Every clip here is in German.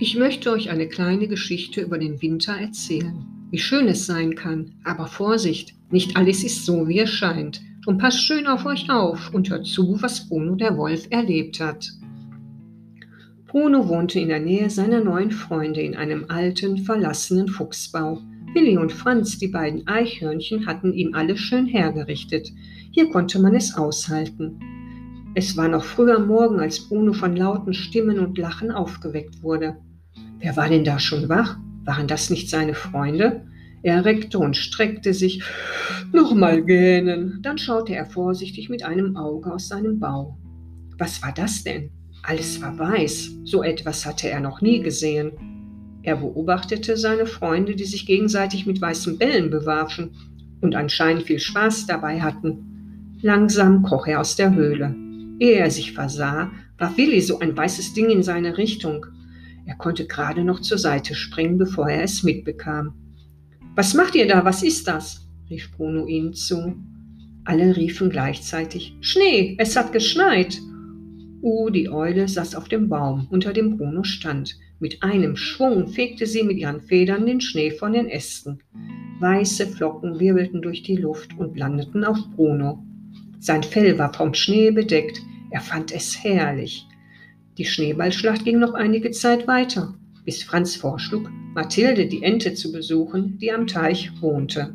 Ich möchte euch eine kleine Geschichte über den Winter erzählen. Wie schön es sein kann. Aber Vorsicht, nicht alles ist so, wie es scheint. Und passt schön auf euch auf und hört zu, was Bruno der Wolf erlebt hat. Bruno wohnte in der Nähe seiner neuen Freunde in einem alten, verlassenen Fuchsbau. Willi und Franz, die beiden Eichhörnchen, hatten ihm alles schön hergerichtet. Hier konnte man es aushalten. Es war noch früh am Morgen, als Bruno von lauten Stimmen und Lachen aufgeweckt wurde. Wer war denn da schon wach? Waren das nicht seine Freunde? Er reckte und streckte sich. Nochmal gähnen. Dann schaute er vorsichtig mit einem Auge aus seinem Bau. Was war das denn? Alles war weiß. So etwas hatte er noch nie gesehen. Er beobachtete seine Freunde, die sich gegenseitig mit weißen Bällen bewarfen und anscheinend viel Spaß dabei hatten. Langsam kroch er aus der Höhle. Ehe er sich versah, warf Willi so ein weißes Ding in seine Richtung. Er konnte gerade noch zur Seite springen, bevor er es mitbekam. Was macht ihr da? Was ist das? rief Bruno ihnen zu. Alle riefen gleichzeitig Schnee, es hat geschneit. Uh, die Eule saß auf dem Baum, unter dem Bruno stand. Mit einem Schwung fegte sie mit ihren Federn den Schnee von den Ästen. Weiße Flocken wirbelten durch die Luft und landeten auf Bruno. Sein Fell war vom Schnee bedeckt. Er fand es herrlich. Die Schneeballschlacht ging noch einige Zeit weiter, bis Franz vorschlug, Mathilde die Ente zu besuchen, die am Teich wohnte.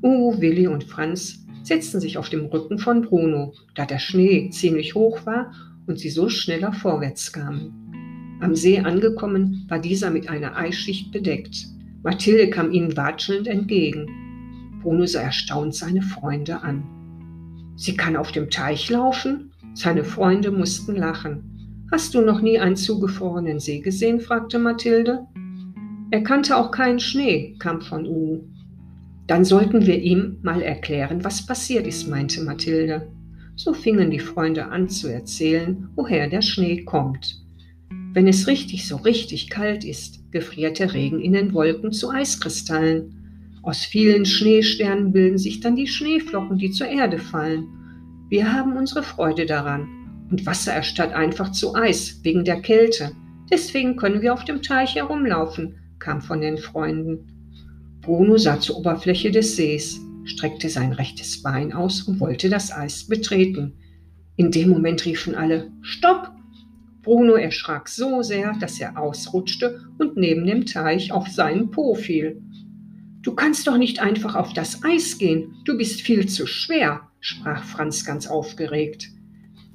Uhu, Willi und Franz setzten sich auf dem Rücken von Bruno, da der Schnee ziemlich hoch war und sie so schneller vorwärts kamen. Am See angekommen war dieser mit einer Eisschicht bedeckt. Mathilde kam ihnen watschelnd entgegen. Bruno sah erstaunt seine Freunde an. Sie kann auf dem Teich laufen? Seine Freunde mussten lachen. Hast du noch nie einen zugefrorenen See gesehen? fragte Mathilde. Er kannte auch keinen Schnee, kam von U. Dann sollten wir ihm mal erklären, was passiert ist, meinte Mathilde. So fingen die Freunde an zu erzählen, woher der Schnee kommt. Wenn es richtig so richtig kalt ist, gefriert der Regen in den Wolken zu Eiskristallen. Aus vielen Schneesternen bilden sich dann die Schneeflocken, die zur Erde fallen. Wir haben unsere Freude daran und Wasser erstarrt einfach zu Eis wegen der Kälte. Deswegen können wir auf dem Teich herumlaufen, kam von den Freunden. Bruno sah zur Oberfläche des Sees, streckte sein rechtes Bein aus und wollte das Eis betreten. In dem Moment riefen alle Stopp! Bruno erschrak so sehr, dass er ausrutschte und neben dem Teich auf seinen Po fiel. Du kannst doch nicht einfach auf das Eis gehen, du bist viel zu schwer, sprach Franz ganz aufgeregt.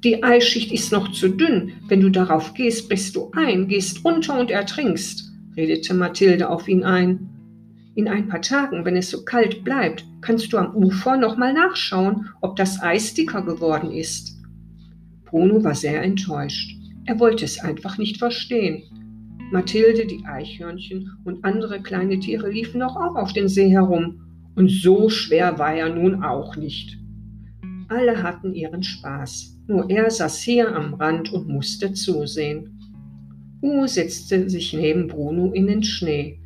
Die Eisschicht ist noch zu dünn. Wenn du darauf gehst, brichst du ein, gehst unter und ertrinkst, redete Mathilde auf ihn ein. In ein paar Tagen, wenn es so kalt bleibt, kannst du am Ufer nochmal nachschauen, ob das Eis dicker geworden ist. Bruno war sehr enttäuscht. Er wollte es einfach nicht verstehen. Mathilde, die Eichhörnchen und andere kleine Tiere liefen auch auf den See herum. Und so schwer war er nun auch nicht. Alle hatten ihren Spaß. Nur er saß hier am Rand und musste zusehen. Uwe setzte sich neben Bruno in den Schnee.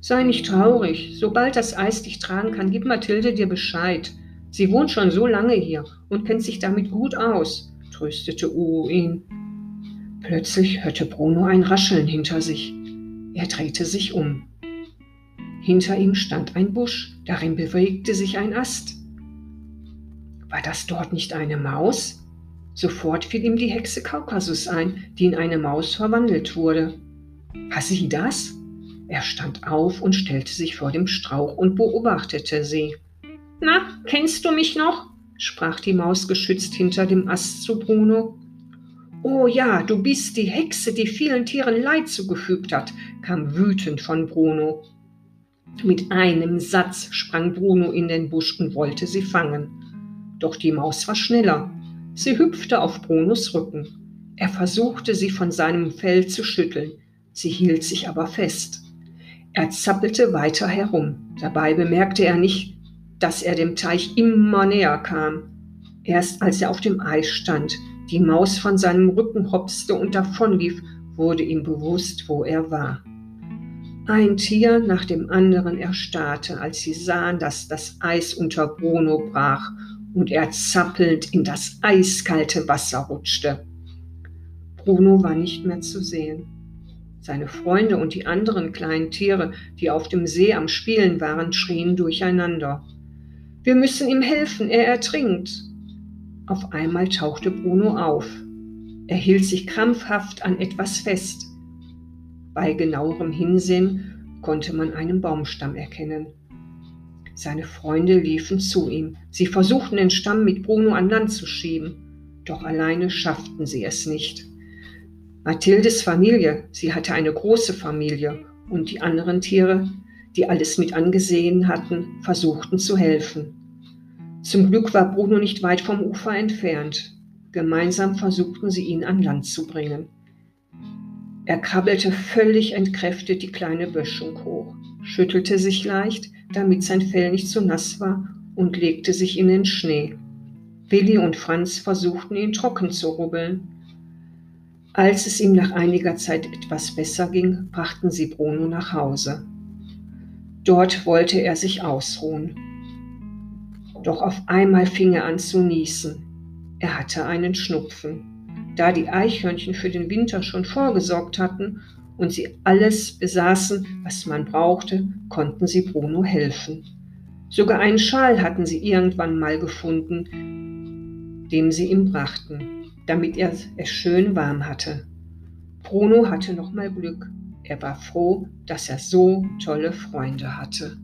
Sei nicht traurig, sobald das Eis dich tragen kann, gib Mathilde dir Bescheid. Sie wohnt schon so lange hier und kennt sich damit gut aus, tröstete Uwe ihn. Plötzlich hörte Bruno ein Rascheln hinter sich. Er drehte sich um. Hinter ihm stand ein Busch, darin bewegte sich ein Ast. War das dort nicht eine Maus? Sofort fiel ihm die Hexe Kaukasus ein, die in eine Maus verwandelt wurde. War sie das? Er stand auf und stellte sich vor dem Strauch und beobachtete sie. Na, kennst du mich noch? sprach die Maus geschützt hinter dem Ast zu Bruno. Oh ja, du bist die Hexe, die vielen Tieren Leid zugefügt hat, kam wütend von Bruno. Mit einem Satz sprang Bruno in den Busch und wollte sie fangen. Doch die Maus war schneller Sie hüpfte auf Brunos Rücken. Er versuchte, sie von seinem Fell zu schütteln. Sie hielt sich aber fest. Er zappelte weiter herum. Dabei bemerkte er nicht, dass er dem Teich immer näher kam. Erst als er auf dem Eis stand, die Maus von seinem Rücken hopste und davonlief, wurde ihm bewusst, wo er war. Ein Tier nach dem anderen erstarrte, als sie sahen, dass das Eis unter Bruno brach und er zappelnd in das eiskalte Wasser rutschte. Bruno war nicht mehr zu sehen. Seine Freunde und die anderen kleinen Tiere, die auf dem See am Spielen waren, schrien durcheinander. Wir müssen ihm helfen, er ertrinkt. Auf einmal tauchte Bruno auf. Er hielt sich krampfhaft an etwas fest. Bei genauerem Hinsehen konnte man einen Baumstamm erkennen. Seine Freunde liefen zu ihm. Sie versuchten den Stamm mit Bruno an Land zu schieben, doch alleine schafften sie es nicht. Mathildes Familie, sie hatte eine große Familie, und die anderen Tiere, die alles mit angesehen hatten, versuchten zu helfen. Zum Glück war Bruno nicht weit vom Ufer entfernt. Gemeinsam versuchten sie ihn an Land zu bringen. Er krabbelte völlig entkräftet die kleine Böschung hoch, schüttelte sich leicht, damit sein Fell nicht zu nass war, und legte sich in den Schnee. Willi und Franz versuchten ihn trocken zu rubbeln. Als es ihm nach einiger Zeit etwas besser ging, brachten sie Bruno nach Hause. Dort wollte er sich ausruhen. Doch auf einmal fing er an zu niesen. Er hatte einen Schnupfen. Da die Eichhörnchen für den Winter schon vorgesorgt hatten und sie alles besaßen, was man brauchte, konnten sie Bruno helfen. Sogar einen Schal hatten sie irgendwann mal gefunden, dem sie ihm brachten, damit er es schön warm hatte. Bruno hatte noch mal Glück. Er war froh, dass er so tolle Freunde hatte.